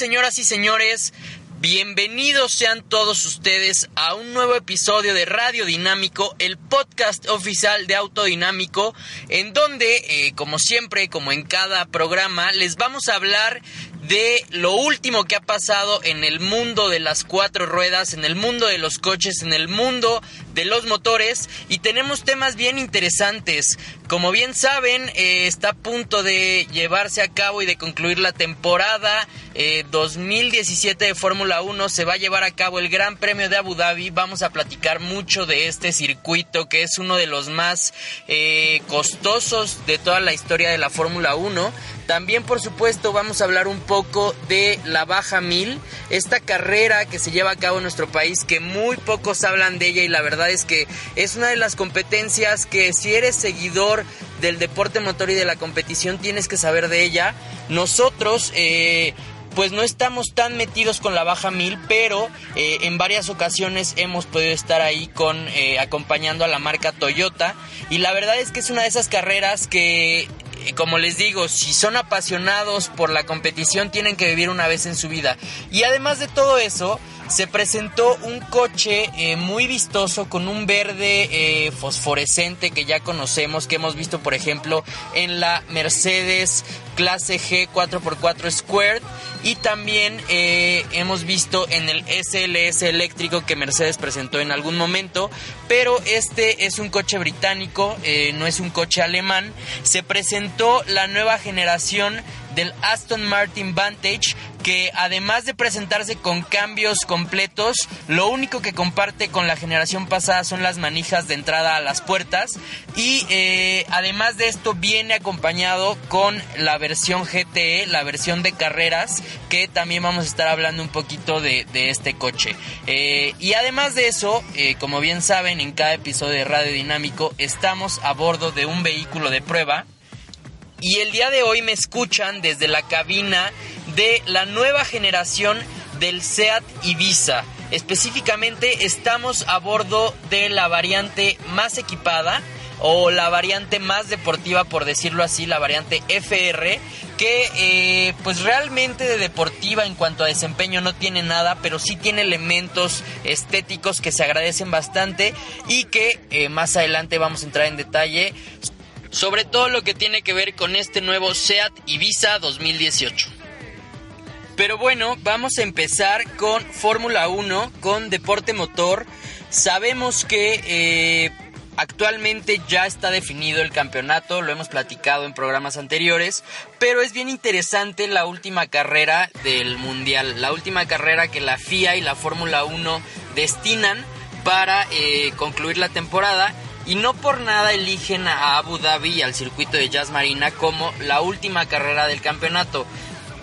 señoras y señores, bienvenidos sean todos ustedes a un nuevo episodio de Radio Dinámico, el podcast oficial de Autodinámico, en donde, eh, como siempre, como en cada programa, les vamos a hablar de lo último que ha pasado en el mundo de las cuatro ruedas, en el mundo de los coches, en el mundo de los motores y tenemos temas bien interesantes. Como bien saben, eh, está a punto de llevarse a cabo y de concluir la temporada 2017 eh, de Fórmula 1. Se va a llevar a cabo el Gran Premio de Abu Dhabi. Vamos a platicar mucho de este circuito que es uno de los más eh, costosos de toda la historia de la Fórmula 1. También, por supuesto, vamos a hablar un poco de la Baja 1000, esta carrera que se lleva a cabo en nuestro país, que muy pocos hablan de ella y la verdad es que es una de las competencias que si eres seguidor del deporte motor y de la competición tienes que saber de ella. Nosotros... Eh, pues no estamos tan metidos con la baja 1000, pero eh, en varias ocasiones hemos podido estar ahí con eh, acompañando a la marca Toyota y la verdad es que es una de esas carreras que como les digo, si son apasionados por la competición, tienen que vivir una vez en su vida. Y además de todo eso, se presentó un coche eh, muy vistoso con un verde eh, fosforescente que ya conocemos, que hemos visto por ejemplo en la Mercedes clase G 4x4 Squared y también eh, hemos visto en el SLS eléctrico que Mercedes presentó en algún momento, pero este es un coche británico, no es un coche alemán. Se presentó la nueva generación del Aston Martin Vantage que además de presentarse con cambios completos, lo único que comparte con la generación pasada son las manijas de entrada a las puertas y eh, además de esto viene acompañado con la versión GTE, la versión de carreras, que también vamos a estar hablando un poquito de, este coche. Eh, y además de eso, eh, como bien saben, en cada episodio de Radio Dinámico estamos a bordo de un vehículo de prueba y el día de hoy me escuchan desde la cabina de la nueva generación del SEAT Ibiza. Específicamente estamos a bordo de la variante más equipada o la variante más deportiva, por decirlo así, la variante FR, que eh, pues realmente de deportiva en cuanto a desempeño no tiene nada, pero sí tiene elementos estéticos que se agradecen bastante y que eh, más adelante vamos a entrar en detalle sobre todo lo que tiene que ver con este nuevo SEAT Ibiza 2018. Pero bueno, vamos a empezar con Fórmula 1, con deporte motor. Sabemos que eh, actualmente ya está definido el campeonato, lo hemos platicado en programas anteriores, pero es bien interesante la última carrera del Mundial, la última carrera que la FIA y la Fórmula 1 destinan para eh, concluir la temporada y no por nada eligen a Abu Dhabi y al circuito de Jazz Marina como la última carrera del campeonato.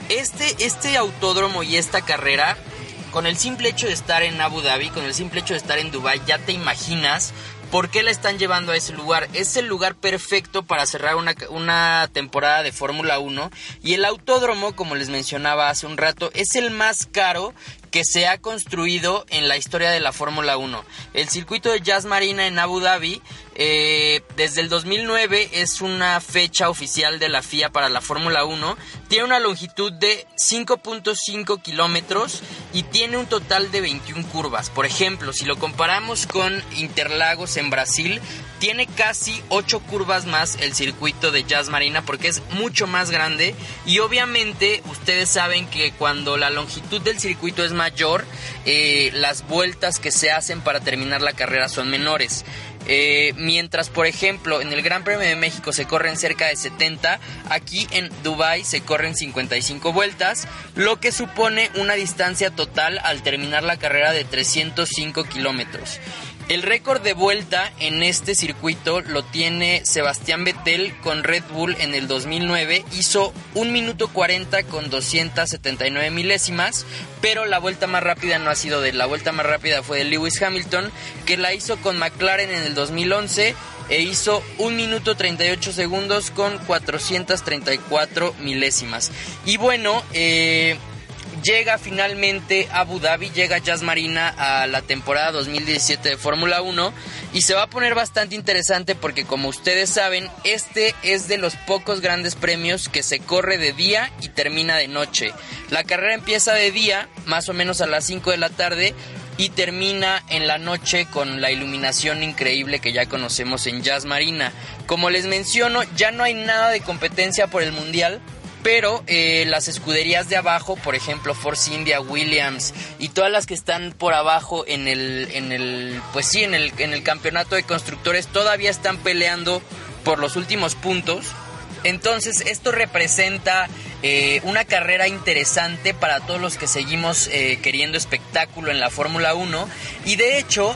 Este, este autódromo y esta carrera, con el simple hecho de estar en Abu Dhabi, con el simple hecho de estar en Dubai, ya te imaginas ¿Por qué la están llevando a ese lugar? Es el lugar perfecto para cerrar una, una temporada de Fórmula 1 y el autódromo, como les mencionaba hace un rato, es el más caro se ha construido en la historia de la Fórmula 1. El circuito de Jazz Marina en Abu Dhabi eh, desde el 2009 es una fecha oficial de la FIA para la Fórmula 1. Tiene una longitud de 5.5 kilómetros y tiene un total de 21 curvas. Por ejemplo, si lo comparamos con Interlagos en Brasil, tiene casi 8 curvas más el circuito de Jazz Marina porque es mucho más grande y obviamente ustedes saben que cuando la longitud del circuito es mayor, eh, las vueltas que se hacen para terminar la carrera son menores. Eh, mientras, por ejemplo, en el Gran Premio de México se corren cerca de 70, aquí en Dubai se corren 55 vueltas, lo que supone una distancia total al terminar la carrera de 305 kilómetros. El récord de vuelta en este circuito lo tiene Sebastián Vettel con Red Bull en el 2009. Hizo 1 minuto 40 con 279 milésimas, pero la vuelta más rápida no ha sido de él. La vuelta más rápida fue de Lewis Hamilton, que la hizo con McLaren en el 2011 e hizo 1 minuto 38 segundos con 434 milésimas. Y bueno, eh llega finalmente a Abu Dhabi, llega Jazz Marina a la temporada 2017 de Fórmula 1 y se va a poner bastante interesante porque como ustedes saben, este es de los pocos grandes premios que se corre de día y termina de noche. La carrera empieza de día, más o menos a las 5 de la tarde, y termina en la noche con la iluminación increíble que ya conocemos en Jazz Marina. Como les menciono, ya no hay nada de competencia por el Mundial, pero eh, las escuderías de abajo, por ejemplo Force India, Williams y todas las que están por abajo en el, en el, pues sí, en el, en el campeonato de constructores todavía están peleando por los últimos puntos. Entonces esto representa eh, una carrera interesante para todos los que seguimos eh, queriendo espectáculo en la Fórmula 1 y de hecho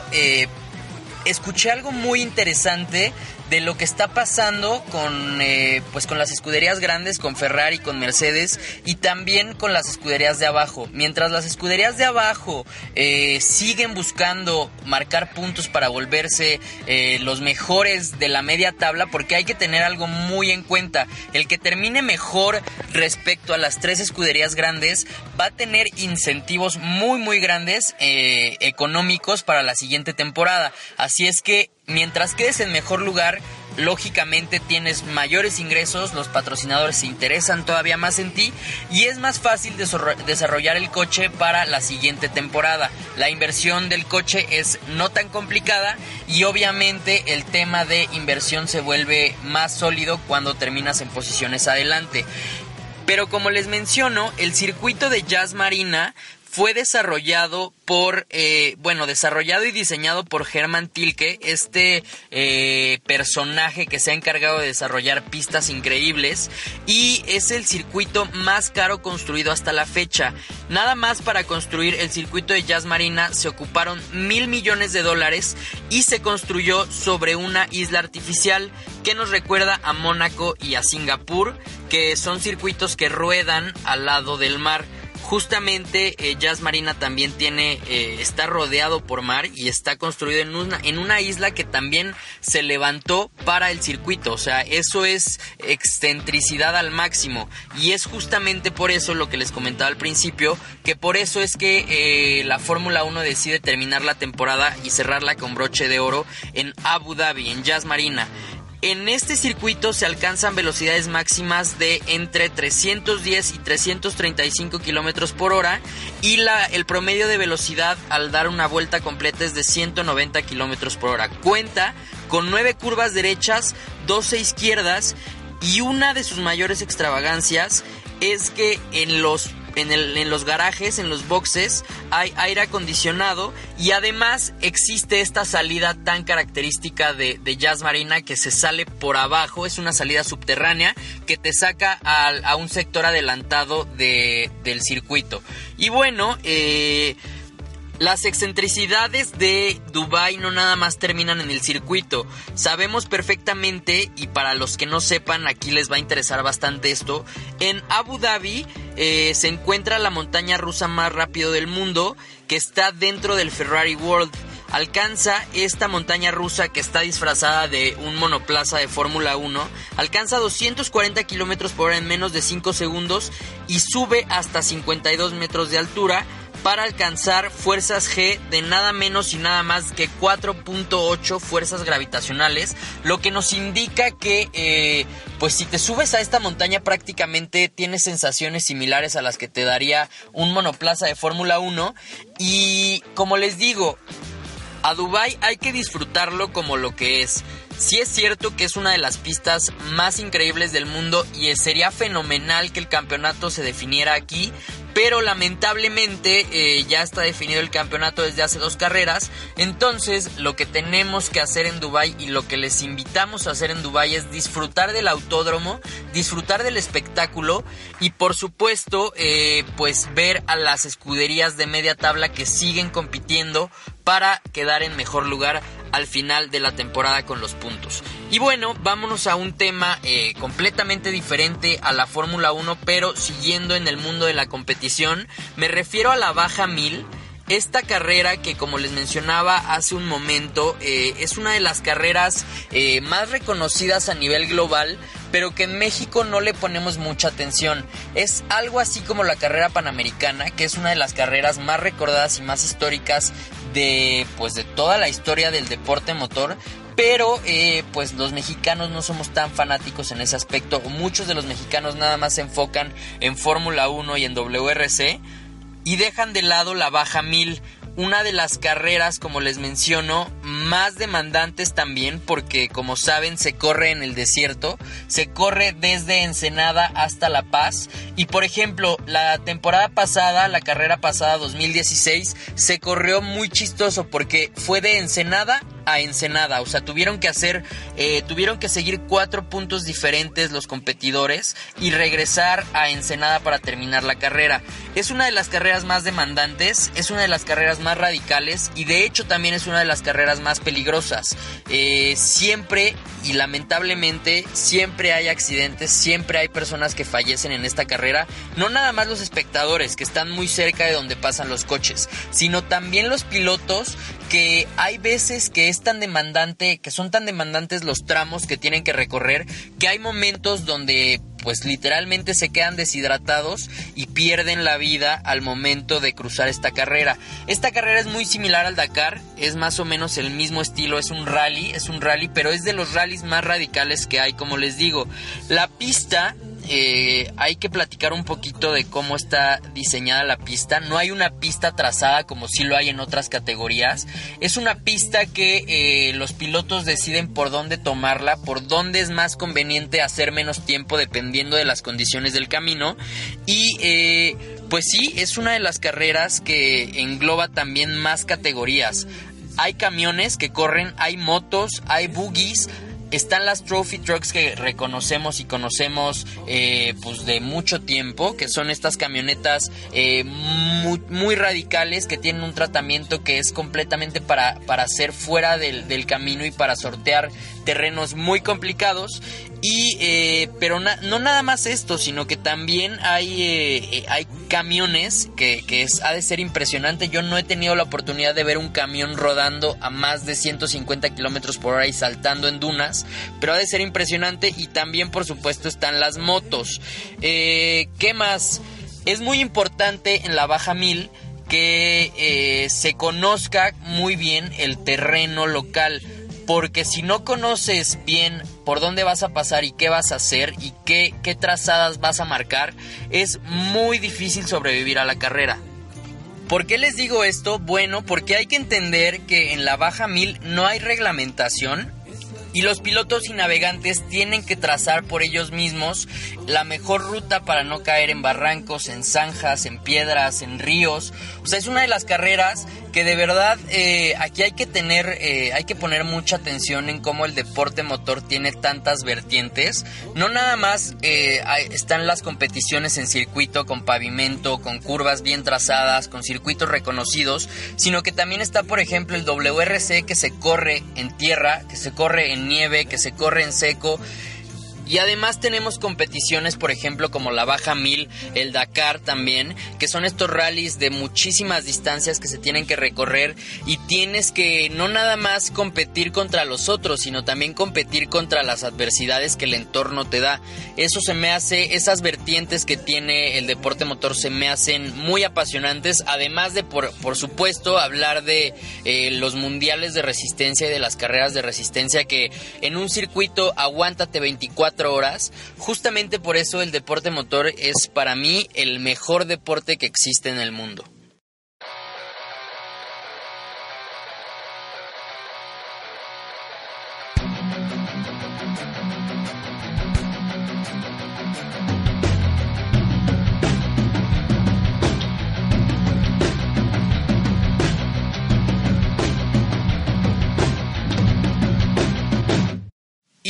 escuché algo muy interesante de lo que está pasando con, eh, pues con las escuderías grandes, con Ferrari, con Mercedes y también con las escuderías de abajo. Mientras las escuderías de abajo eh, siguen buscando marcar puntos para volverse eh, los mejores de la media tabla, porque hay que tener algo muy en cuenta. El que termine mejor respecto a las tres escuderías grandes va a tener incentivos muy muy grandes económicos para la siguiente temporada. Así es que mientras quedes en mejor lugar, lógicamente tienes mayores ingresos, los patrocinadores se interesan todavía más en ti y es más fácil desarrollar el coche para la siguiente temporada. La inversión del coche es no tan complicada y obviamente el tema de inversión se vuelve más sólido cuando terminas en posiciones adelante. Pero como les menciono, el circuito de Jazz Marina fue desarrollado por, eh, bueno, desarrollado y diseñado por Herman Tilke, este eh, personaje que se ha encargado de desarrollar pistas increíbles y es el circuito más caro construido hasta la fecha. Nada más para construir el circuito de Jazz Marina se ocuparon mil millones de dólares y se construyó sobre una isla artificial que nos recuerda a Mónaco y a Singapur, que son circuitos que ruedan al lado del mar. Justamente eh, Jazz Marina también tiene, eh, está rodeado por mar y está construido en una, en una isla que también se levantó para el circuito. O sea, eso es excentricidad al máximo. Y es justamente por eso lo que les comentaba al principio, que por eso es que eh, la Fórmula 1 decide terminar la temporada y cerrarla con broche de oro en Abu Dhabi, en Jazz Marina. En este circuito se alcanzan velocidades máximas de entre 310 y 335 kilómetros por hora y la, el promedio de velocidad al dar una vuelta completa es de 190 kilómetros por hora. Cuenta con nueve curvas derechas, 12 izquierdas y una de sus mayores extravagancias es que en los en, los garajes, en los boxes, hay aire acondicionado y además existe esta salida tan característica de, Jazz Marina que se sale por abajo, es una salida subterránea que te saca a, un sector adelantado del circuito. Y bueno, eh, las excentricidades de Dubai no nada más terminan en el circuito. Sabemos perfectamente, y para los que no sepan, aquí les va a interesar bastante esto, en Abu Dhabi eh, se encuentra la montaña rusa más rápido del mundo, que está dentro del Ferrari World. Alcanza esta montaña rusa que está disfrazada de un monoplaza de Fórmula 1, alcanza 240 kilómetros por hora en menos de 5 segundos y sube hasta 52 metros de altura para alcanzar fuerzas G de nada menos y nada más que 4.8 fuerzas gravitacionales, lo que nos indica que eh, pues si te subes a esta montaña prácticamente tienes sensaciones similares a las que te daría un monoplaza de Fórmula 1 y como les digo, a Dubai hay que disfrutarlo como lo que es. Sí es cierto que es una de las pistas más increíbles del mundo y sería fenomenal que el campeonato se definiera aquí, pero lamentablemente eh, ya está definido el campeonato desde hace dos carreras. Entonces lo que tenemos que hacer en Dubai y lo que les invitamos a hacer en Dubai es disfrutar del autódromo, disfrutar del espectáculo y por supuesto eh, pues ver a las escuderías de media tabla que siguen compitiendo para quedar en mejor lugar al final de la temporada con los puntos. Y bueno, vámonos a un tema eh, completamente diferente a la Fórmula 1, pero siguiendo en el mundo de la competición. Me refiero a la Baja 1000. Esta carrera que como les mencionaba hace un momento eh, es una de las carreras eh, más reconocidas a nivel global pero que en México no le ponemos mucha atención. Es algo así como la carrera panamericana, que es una de las carreras más recordadas y más históricas de pues de toda la historia del deporte motor pero eh, pues los mexicanos no somos tan fanáticos en ese aspecto. Muchos de los mexicanos nada más se enfocan en Fórmula 1 y en WRC y dejan de lado la baja 1000 una de las carreras, como les menciono, más demandantes también, porque como saben se corre en el desierto, se corre desde Ensenada hasta La Paz. Y por ejemplo, la temporada pasada, la carrera pasada 2016, se corrió muy chistoso porque fue de Ensenada a Ensenada. O sea, tuvieron que hacer, eh, tuvieron que seguir cuatro puntos diferentes los competidores y regresar a Ensenada para terminar la carrera. Es una de las carreras más demandantes, es una de las carreras más radicales y de hecho también es una de las carreras más peligrosas. Eh, siempre y lamentablemente siempre hay accidentes, siempre hay personas que fallecen en esta carrera. No nada más los espectadores que están muy cerca de donde pasan los coches, sino también los pilotos que hay veces que es tan demandante, que son tan demandantes los tramos que tienen que recorrer, que hay momentos donde pues literalmente se quedan deshidratados y pierden la vida al momento de cruzar esta carrera. Esta carrera es muy similar al Dakar, es más o menos el mismo estilo, es un rally, es un rally, pero es de los rallies más radicales que hay, como les digo. La pista eh, hay que platicar un poquito de cómo está diseñada la pista. No hay una pista trazada como si lo hay en otras categorías. Es una pista que eh, los pilotos deciden por dónde tomarla, por dónde es más conveniente hacer menos tiempo dependiendo de las condiciones del camino. Y eh, pues sí, es una de las carreras que engloba también más categorías. Hay camiones que corren, hay motos, hay buggies, están las trophy trucks que reconocemos y conocemos eh, pues de mucho tiempo, que son estas camionetas eh, muy, radicales que tienen un tratamiento que es completamente para, para hacer fuera del, del camino y para sortear terrenos muy complicados y eh, pero no nada más esto sino que también hay eh, hay camiones que, que, ha de ser impresionante. Yo no he tenido la oportunidad de ver un camión rodando a más de 150 kilómetros por hora y saltando en dunas pero ha de ser impresionante y también por supuesto están las motos. Eh, qué más es muy importante en la baja mil que se conozca muy bien el terreno local porque si no conoces bien por dónde vas a pasar y qué vas a hacer y qué, qué trazadas vas a marcar, es muy difícil sobrevivir a la carrera. ¿Por qué les digo esto? Bueno, porque hay que entender que en la baja mil no hay reglamentación y los pilotos y navegantes tienen que trazar por ellos mismos la mejor ruta para no caer en barrancos, en zanjas, en piedras, en ríos. O sea, es una de las carreras que de verdad eh, aquí hay que tener, eh, hay que poner mucha atención en cómo el deporte motor tiene tantas vertientes. No nada más eh, están las competiciones en circuito con pavimento, con curvas bien trazadas, con circuitos reconocidos, sino que también está, por ejemplo, el WRC que se corre en tierra, que se corre en nieve, que se corre en seco y además tenemos competiciones, por ejemplo, como la Baja 1000, el Dakar también, que son estos rallies de muchísimas distancias que se tienen que recorrer y tienes que no nada más competir contra los otros, sino también competir contra las adversidades que el entorno te da. Eso se me hace, esas vertientes que tiene el deporte motor se me hacen muy apasionantes, además de, por, por supuesto, hablar de eh, los mundiales de resistencia y de las carreras de resistencia que en un circuito aguántate 24 horas. Justamente por eso el deporte motor es para mí el mejor deporte que existe en el mundo.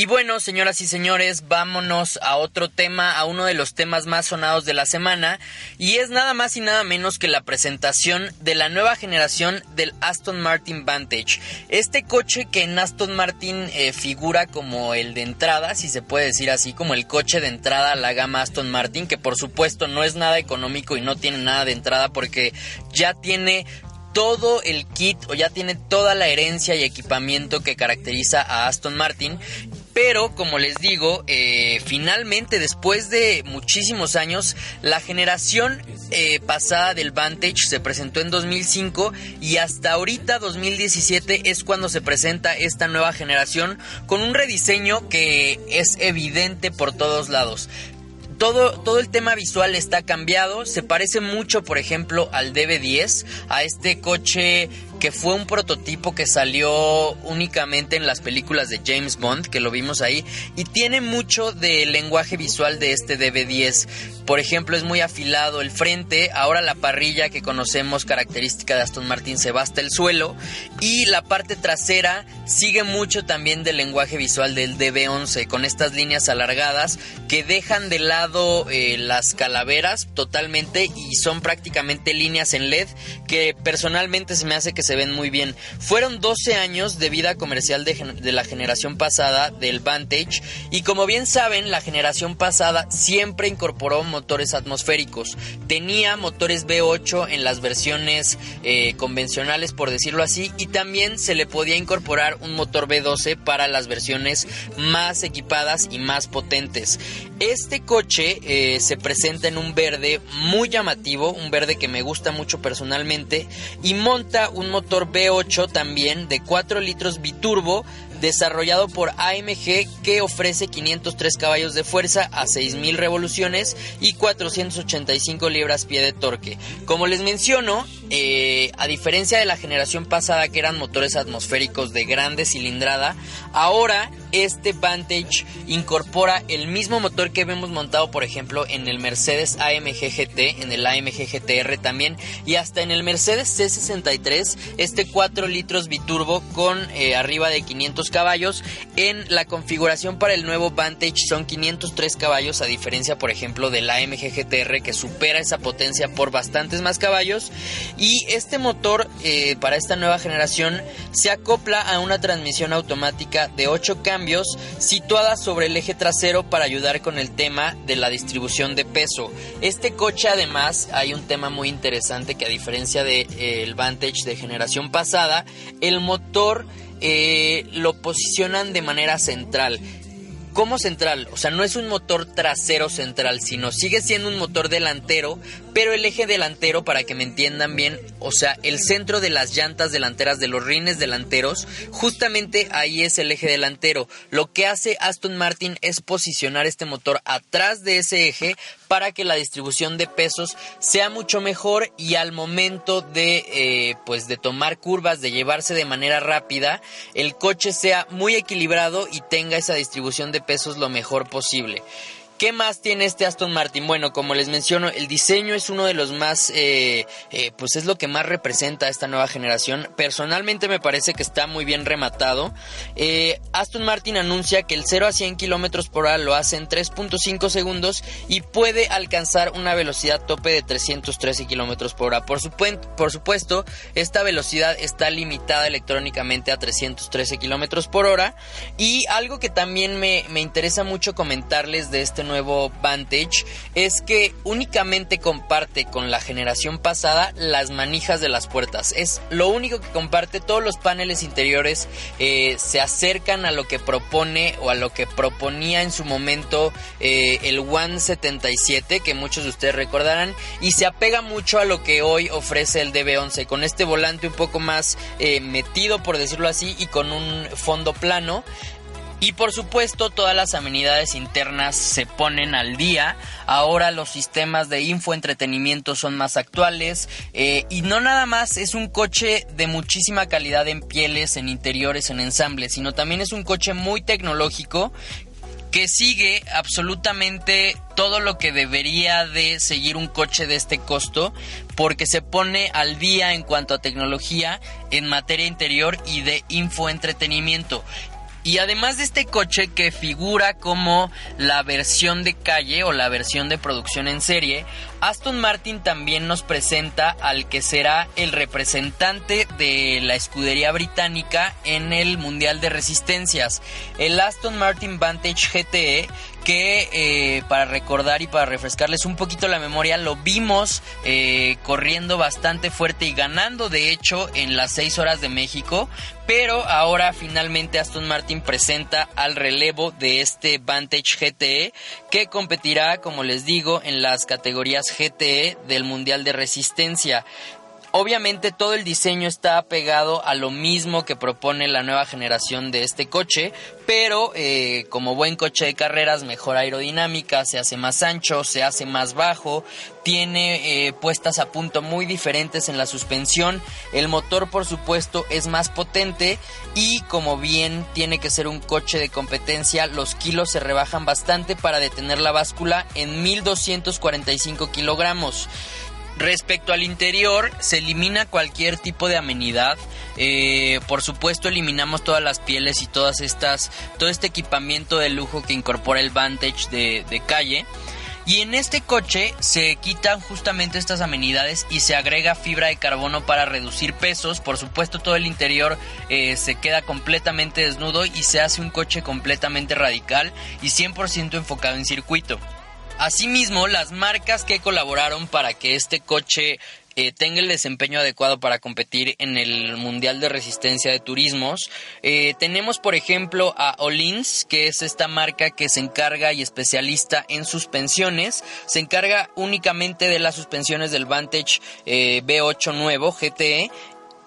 Y bueno, señoras y señores, vámonos a otro tema, a uno de los temas más sonados de la semana, y es nada más y nada menos que la presentación de la nueva generación del Aston Martin Vantage. Este coche que en Aston Martin eh, figura como el de entrada, si se puede decir así, como el coche de entrada a la gama Aston Martin, que por supuesto no es nada económico y no tiene nada de entrada porque ya tiene todo el kit o ya tiene toda la herencia y equipamiento que caracteriza a Aston Martin Pero, como les digo, eh, finalmente, después de muchísimos años, la generación eh, pasada del Vantage se presentó en 2005 y hasta ahorita, 2017, es cuando se presenta esta nueva generación con un rediseño que es evidente por todos lados. Todo, todo, el tema visual está cambiado. Se parece mucho, por ejemplo, al DB10, a este coche que fue un prototipo que salió únicamente en las películas de James Bond, que lo vimos ahí, y tiene mucho del lenguaje visual de este DB10. Por ejemplo, es muy afilado el frente, ahora la parrilla que conocemos característica de Aston Martin se va hasta el suelo, y la parte trasera sigue mucho también del lenguaje visual del DB11, con estas líneas alargadas que dejan de lado eh, las calaveras totalmente y son prácticamente líneas en LED que personalmente se me hace que se ven muy bien. Fueron 12 años de vida comercial de, la generación pasada del Vantage y como bien saben, la generación pasada siempre incorporó motores atmosféricos. Tenía motores V8 en las versiones eh, convencionales, por decirlo así, y también se le podía incorporar un motor V12 para las versiones más equipadas y más potentes. Este coche eh, se presenta en un verde muy llamativo, un verde que me gusta mucho personalmente, y monta un motor motor V8 también de 4 litros biturbo desarrollado por AMG que ofrece 503 caballos de fuerza a 6.000 revoluciones y 485 libras-pie de torque. Como les menciono, eh, a diferencia de la generación pasada que eran motores atmosféricos de grande cilindrada, ahora este Vantage incorpora el mismo motor que vemos montado, por ejemplo, en el Mercedes AMG GT, en el AMG GTR también, y hasta en el Mercedes C63, este 4 litros biturbo con eh, arriba de 500 caballos. En la configuración para el nuevo Vantage son 503 caballos, a diferencia, por ejemplo, del AMG GTR que supera esa potencia por bastantes más caballos. Y este motor eh, para esta nueva generación se acopla a una transmisión automática de 8 cambios situada sobre el eje trasero para ayudar con el tema de la distribución de peso. Este coche además hay un tema muy interesante que a diferencia del de, eh, Vantage de generación pasada, el motor eh, lo posicionan de manera central. ¿Cómo central? O sea, no es un motor trasero central, sino sigue siendo un motor delantero, pero el eje delantero, para que me entiendan bien, o sea, el centro de las llantas delanteras de los rines delanteros, justamente ahí es el eje delantero. Lo que hace Aston Martin es posicionar este motor atrás de ese eje para que la distribución de pesos sea mucho mejor y al momento de, eh, pues de tomar curvas, de llevarse de manera rápida, el coche sea muy equilibrado y tenga esa distribución de pesos lo mejor posible. ¿Qué más tiene este Aston Martin? Bueno, como les menciono, el diseño es uno de los más, eh, eh, pues es lo que más representa a esta nueva generación. Personalmente me parece que está muy bien rematado. Eh, Aston Martin anuncia que el 0 a 100 kilómetros por hora lo hace en 3.5 segundos y puede alcanzar una velocidad tope de 313 kilómetros por hora. Por, supuesto, esta velocidad está limitada electrónicamente a 313 kilómetros por hora. Y algo que también me, me interesa mucho comentarles de este nuevo nuevo Vantage es que únicamente comparte con la generación pasada las manijas de las puertas. Es lo único que comparte. Todos los paneles interiores eh, se acercan a lo que propone o a lo que proponía en su momento eh, el One 77, que muchos de ustedes recordarán, y se apega mucho a lo que hoy ofrece el DB11, con este volante un poco más eh, metido, por decirlo así, y con un fondo plano. Y por supuesto todas las amenidades internas se ponen al día. Ahora los sistemas de infoentretenimiento son más actuales. Eh, y no nada más es un coche de muchísima calidad en pieles, en interiores, en ensambles, sino también es un coche muy tecnológico que sigue absolutamente todo lo que debería de seguir un coche de este costo porque se pone al día en cuanto a tecnología en materia interior y de infoentretenimiento y además de este coche que figura como la versión de calle o la versión de producción en serie, Aston Martin también nos presenta al que será el representante de la escudería británica en el Mundial de Resistencias, el Aston Martin Vantage GTE, que eh, para recordar y para refrescarles un poquito la memoria, lo vimos eh, corriendo bastante fuerte y ganando de hecho en las 6 horas de México, pero ahora finalmente Aston Martin presenta al relevo de este Vantage GTE que competirá, como les digo, en las categorías GTE del Mundial de Resistencia. Obviamente todo el diseño está pegado a lo mismo que propone la nueva generación de este coche, pero eh, como buen coche de carreras mejor aerodinámica, se hace más ancho, se hace más bajo, tiene eh, puestas a punto muy diferentes en la suspensión, el motor por supuesto es más potente y como bien tiene que ser un coche de competencia, los kilos se rebajan bastante para detener la báscula en 1245 kilogramos. Respecto al interior, se elimina cualquier tipo de amenidad. Eh, por supuesto, eliminamos todas las pieles y todas estas, todo este equipamiento de lujo que incorpora el Vantage de, calle. Y en este coche se quitan justamente estas amenidades y se agrega fibra de carbono para reducir pesos. Por supuesto todo el interior eh, se queda completamente desnudo y se hace un coche completamente radical y 100% enfocado en circuito. Asimismo, las marcas que colaboraron para que este coche eh, tenga el desempeño adecuado para competir en el Mundial de Resistencia de Turismos. Eh, tenemos, por ejemplo, a Olins, que es esta marca que se encarga y especialista en suspensiones. Se encarga únicamente de las suspensiones del Vantage eh, B8 nuevo GTE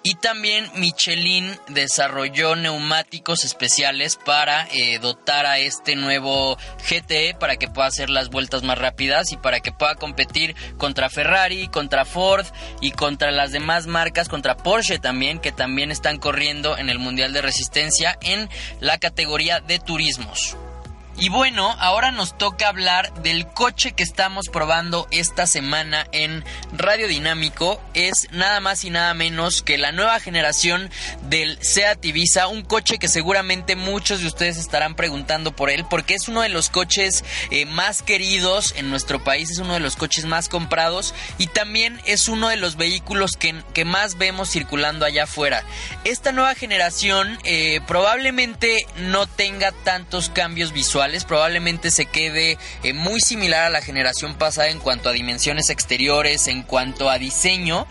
y también Michelin desarrolló neumáticos especiales para eh, dotar a este nuevo GTE para que pueda hacer las vueltas más rápidas y para que pueda competir contra Ferrari, contra Ford y contra las demás marcas, contra Porsche también, que también están corriendo en el Mundial de Resistencia en la categoría de turismos. Y bueno, ahora nos toca hablar del coche que estamos probando esta semana en Radio Dinámico. Es nada más y nada menos que la nueva generación del Seat Ibiza, un coche que seguramente muchos de ustedes estarán preguntando por él, porque es uno de los coches eh, más queridos en nuestro país, es uno de los coches más comprados y también es uno de los vehículos que, que más vemos circulando allá afuera. Esta nueva generación eh, probablemente no tenga tantos cambios visuales probablemente se quede eh, muy similar a la generación pasada en cuanto a dimensiones exteriores, en cuanto a diseño,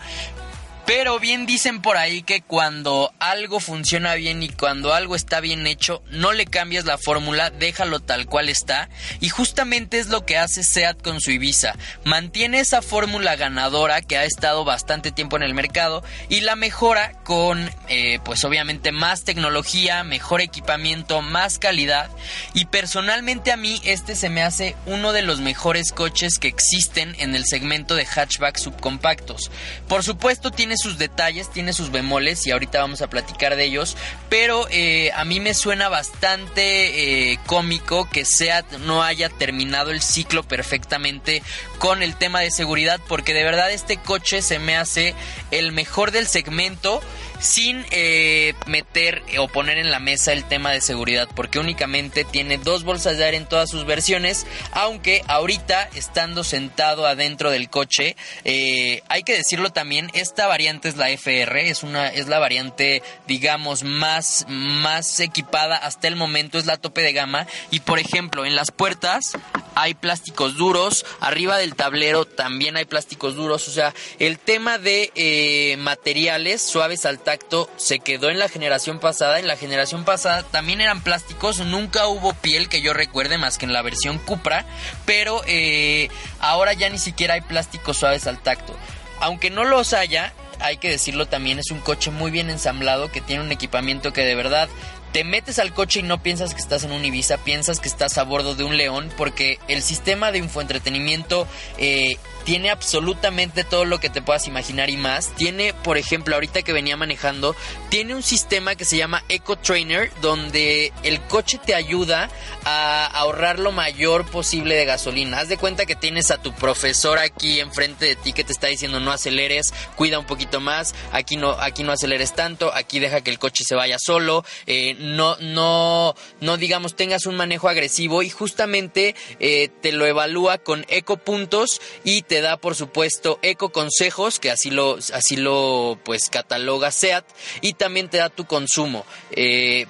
pero bien dicen por ahí que cuando algo funciona bien y cuando algo está bien hecho, no le cambias la fórmula, déjalo tal cual está. Y justamente es lo que hace SEAT con su Ibiza. Mantiene esa fórmula ganadora que ha estado bastante tiempo en el mercado y la mejora con, eh, pues obviamente, más tecnología, mejor equipamiento, más calidad. Y personalmente a mí este se me hace uno de los mejores coches que existen en el segmento de hatchback subcompactos. Por supuesto tiene sus detalles, tiene sus bemoles y ahorita vamos a platicar de ellos, pero eh, a mí me suena bastante eh, cómico que SEAT no haya terminado el ciclo perfectamente con el tema de seguridad porque de verdad este coche se me hace el mejor del segmento sin eh, meter o poner en la mesa el tema de seguridad porque únicamente tiene dos bolsas de aire en todas sus versiones aunque ahorita estando sentado adentro del coche hay que decirlo también esta variante es la FR, es una es la variante digamos más más equipada hasta el momento, es la tope de gama y por ejemplo, en las puertas hay plásticos duros, arriba del tablero también hay plásticos duros, o sea, el tema de eh, materiales suaves al tacto se quedó en la generación pasada, en la generación pasada también eran plásticos, nunca hubo piel que yo recuerde más que en la versión Cupra, pero eh, ahora ya ni siquiera hay plásticos suaves al tacto. Aunque no los haya, hay que decirlo también, es un coche muy bien ensamblado que tiene un equipamiento que de verdad te metes al coche y no piensas que estás en un Ibiza, piensas que estás a bordo de un León porque el sistema de infoentretenimiento eh, tiene absolutamente todo lo que te puedas imaginar y más. Tiene, por ejemplo, ahorita que venía manejando, tiene un sistema que se llama Eco Trainer, donde el coche te ayuda a ahorrar lo mayor posible de gasolina. Haz de cuenta que tienes a tu profesor aquí enfrente de ti que te está diciendo no aceleres, cuida un poquito más, aquí no, aquí no aceleres tanto, aquí deja que el coche se vaya solo, eh, no, no, no digamos tengas un manejo agresivo y justamente eh, te lo evalúa con eco puntos y te da por supuesto eco consejos que así lo así lo pues cataloga SEAT y también te da tu consumo eh,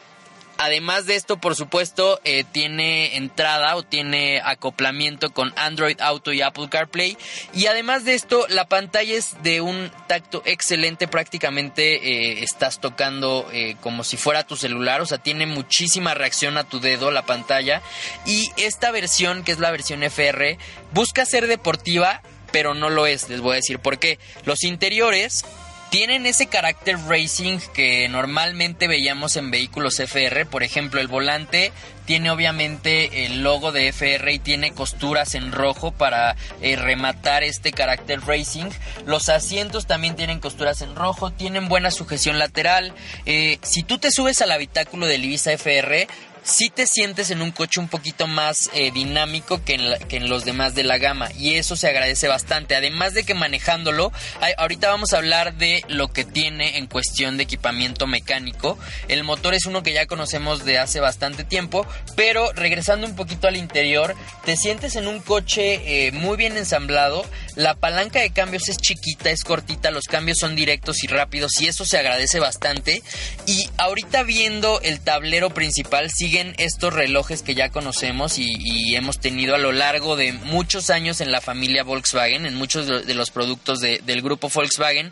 Además de esto, por supuesto, eh, tiene entrada o tiene acoplamiento con Android Auto y Apple CarPlay. Y además de esto, la pantalla es de un tacto excelente. Prácticamente eh, estás tocando como si fuera tu celular. O sea, tiene muchísima reacción a tu dedo la pantalla. Y esta versión, que es la versión FR, busca ser deportiva, pero no lo es. Les voy a decir por qué. Los interiores tienen ese carácter racing que normalmente veíamos en vehículos FR. Por ejemplo, el volante tiene obviamente el logo de FR y tiene costuras en rojo para eh, rematar este carácter racing. Los asientos también tienen costuras en rojo, tienen buena sujeción lateral. Eh, si tú te subes al habitáculo del Ibiza FR, si te sientes en un coche un poquito más eh, dinámico que en, los demás de la gama y eso se agradece bastante. Además de que manejándolo, ahorita vamos a hablar de lo que tiene en cuestión de equipamiento mecánico. El motor es uno que ya conocemos de hace bastante tiempo, pero regresando un poquito al interior, te sientes en un coche eh, muy bien ensamblado. La palanca de cambios es chiquita, es cortita, los cambios son directos y rápidos y eso se agradece bastante. Y ahorita viendo el tablero principal sigue estos relojes que ya conocemos y, hemos tenido a lo largo de muchos años en la familia Volkswagen, en muchos de los productos del grupo Volkswagen,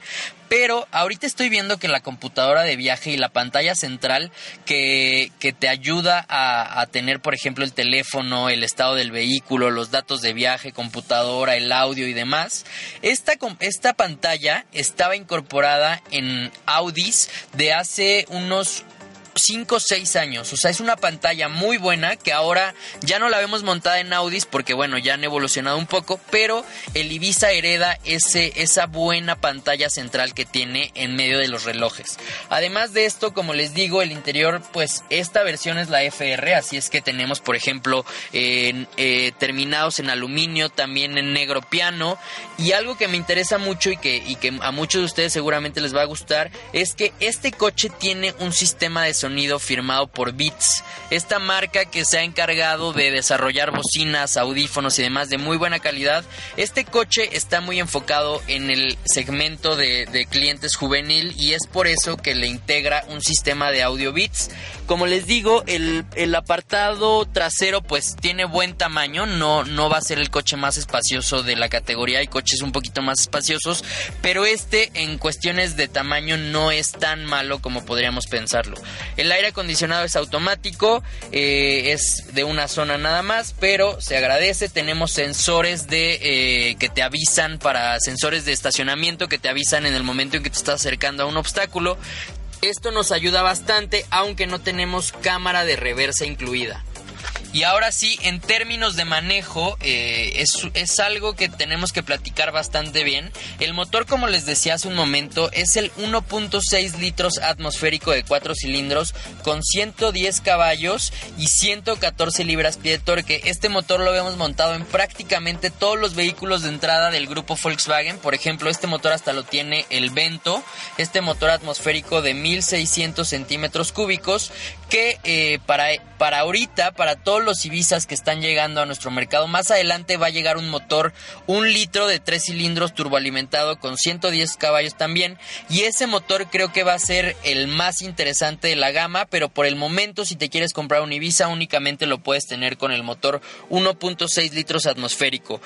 pero ahorita estoy viendo que la computadora de viaje y la pantalla central que, te ayuda a, tener, por ejemplo, el teléfono, el estado del vehículo, los datos de viaje, computadora, el audio y demás, esta, esta pantalla estaba incorporada en Audis de hace unos 5 o 6 años. O sea, es una pantalla muy buena que ahora ya no la vemos montada en Audis porque, bueno, ya han evolucionado un poco, pero el Ibiza hereda ese, esa buena pantalla central que tiene en medio de los relojes. Además de esto, como les digo, el interior, pues esta versión es la FR, así es que tenemos, por ejemplo, eh, terminados en aluminio, también en negro piano. Y algo que me interesa mucho y que, y que a muchos de ustedes seguramente les va a gustar es que este coche tiene un sistema de sonido firmado por Beats, esta marca que se ha encargado de desarrollar bocinas, audífonos y demás de muy buena calidad. Este coche está muy enfocado en el segmento de, clientes juvenil y es por eso que le integra un sistema de audio Beats. Como les digo, el, apartado trasero pues tiene buen tamaño, no, no va a ser el coche más espacioso de la categoría, hay coches un poquito más espaciosos, pero este en cuestiones de tamaño no es tan malo como podríamos pensarlo. El aire acondicionado es automático, eh, es de una zona nada más, pero se agradece. Tenemos sensores de eh, que te avisan para sensores de estacionamiento que te avisan en el momento en que te estás acercando a un obstáculo. Esto nos ayuda bastante, aunque no tenemos cámara de reversa incluida. Y ahora sí, en términos de manejo, eh, es, es, algo que tenemos que platicar bastante bien. El motor, como les decía hace un momento, es el 1.6 litros atmosférico de 4 cilindros con 110 caballos y 114 libras-pie de torque. Este motor lo hemos montado en prácticamente todos los vehículos de entrada del grupo Volkswagen. Por ejemplo, este motor hasta lo tiene el Vento, este motor atmosférico de 1600 centímetros cúbicos que eh, para, para ahorita, para todos los Ibizas que están llegando a nuestro mercado, más adelante va a llegar un motor, un litro de tres cilindros turboalimentado con 110 caballos también. Y ese motor creo que va a ser el más interesante de la gama, pero por el momento si te quieres comprar un Ibiza únicamente lo puedes tener con el motor 1.6 litros atmosférico.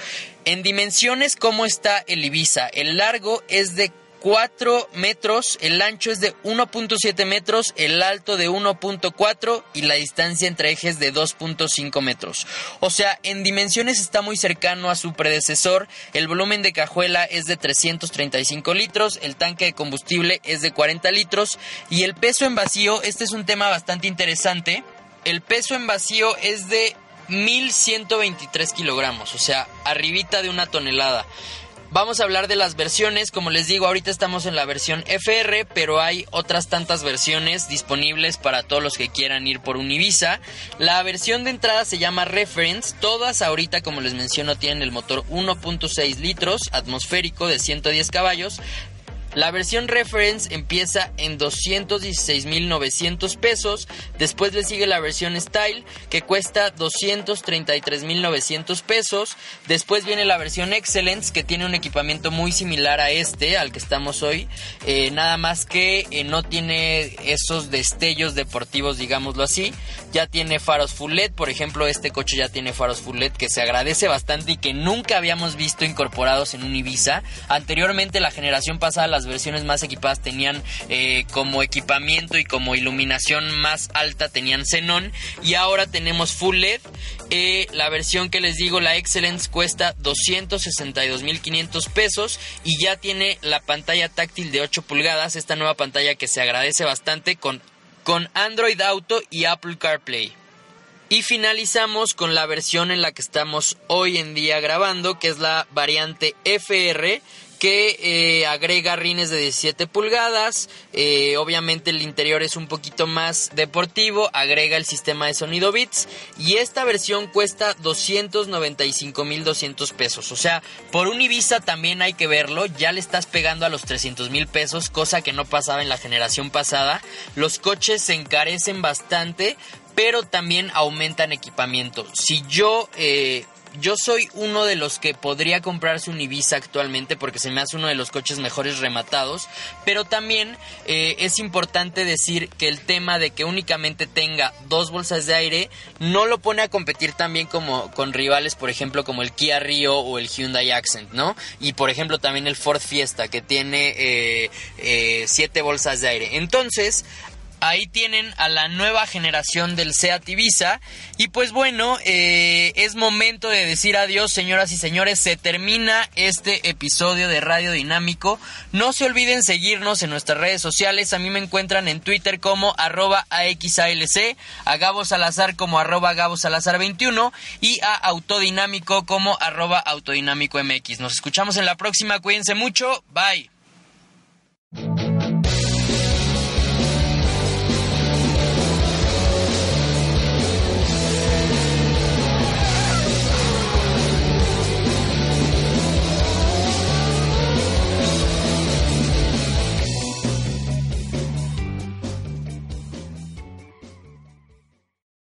En dimensiones, ¿cómo está el Ibiza? El largo es de 4 metros, el ancho es de 1.7 metros, el alto de 1.4 y la distancia entre ejes de 2.5 metros. O sea, en dimensiones está muy cercano a su predecesor, el volumen de cajuela es de 335 litros, el tanque de combustible es de 40 litros y el peso en vacío, este es un tema bastante interesante, el peso en vacío es de 1123 kilogramos, o sea, arribita de una tonelada. Vamos a hablar de las versiones, como les digo, ahorita estamos en la versión FR, pero hay otras tantas versiones disponibles para todos los que quieran ir por un Ibiza. La versión de entrada se llama Reference, todas ahorita como les menciono tienen el motor 1.6 litros atmosférico de 110 caballos. La versión Reference empieza en 216.900 pesos. Después le sigue la versión Style que cuesta 233.900 pesos. Después viene la versión Excellence que tiene un equipamiento muy similar a este, al que estamos hoy. Eh, nada más que eh, no tiene esos destellos deportivos, digámoslo así. Ya tiene faros full LED. Por ejemplo, este coche ya tiene faros full LED que se agradece bastante y que nunca habíamos visto incorporados en un Ibiza. Anteriormente, la generación pasada, las versiones más equipadas tenían eh, como equipamiento y como iluminación más alta tenían xenón y ahora tenemos full LED. Eh, la versión que les digo, la Excellence, cuesta 262.500 pesos y ya tiene la pantalla táctil de 8 pulgadas, esta nueva pantalla que se agradece bastante con, con Android Auto y Apple CarPlay. Y finalizamos con la versión en la que estamos hoy en día grabando, que es la variante FR, que eh, agrega rines de 17 pulgadas, eh, obviamente el interior es un poquito más deportivo, agrega el sistema de sonido Beats y esta versión cuesta 295.200 pesos, o sea, por un Ibiza también hay que verlo, ya le estás pegando a los 300 mil pesos, cosa que no pasaba en la generación pasada, los coches se encarecen bastante, pero también aumentan equipamiento. Si yo eh, yo soy uno de los que podría comprarse un Ibiza actualmente porque se me hace uno de los coches mejores rematados, pero también eh, es importante decir que el tema de que únicamente tenga dos bolsas de aire no lo pone a competir también como con rivales, por ejemplo, como el Kia Rio o el Hyundai Accent, ¿no? Y por ejemplo también el Ford Fiesta que tiene eh, eh, siete bolsas de aire. Entonces, ahí tienen a la nueva generación del Seat Ibiza. Y pues bueno, eh, es momento de decir adiós, señoras y señores. Se termina este episodio de Radio Dinámico. No se olviden seguirnos en nuestras redes sociales. A mí me encuentran en Twitter como arroba AXALC, a Gabo Salazar como arroba Gabo Salazar 21 y a Autodinámico como arroba Autodinámico MX. Nos escuchamos en la próxima. Cuídense mucho. Bye.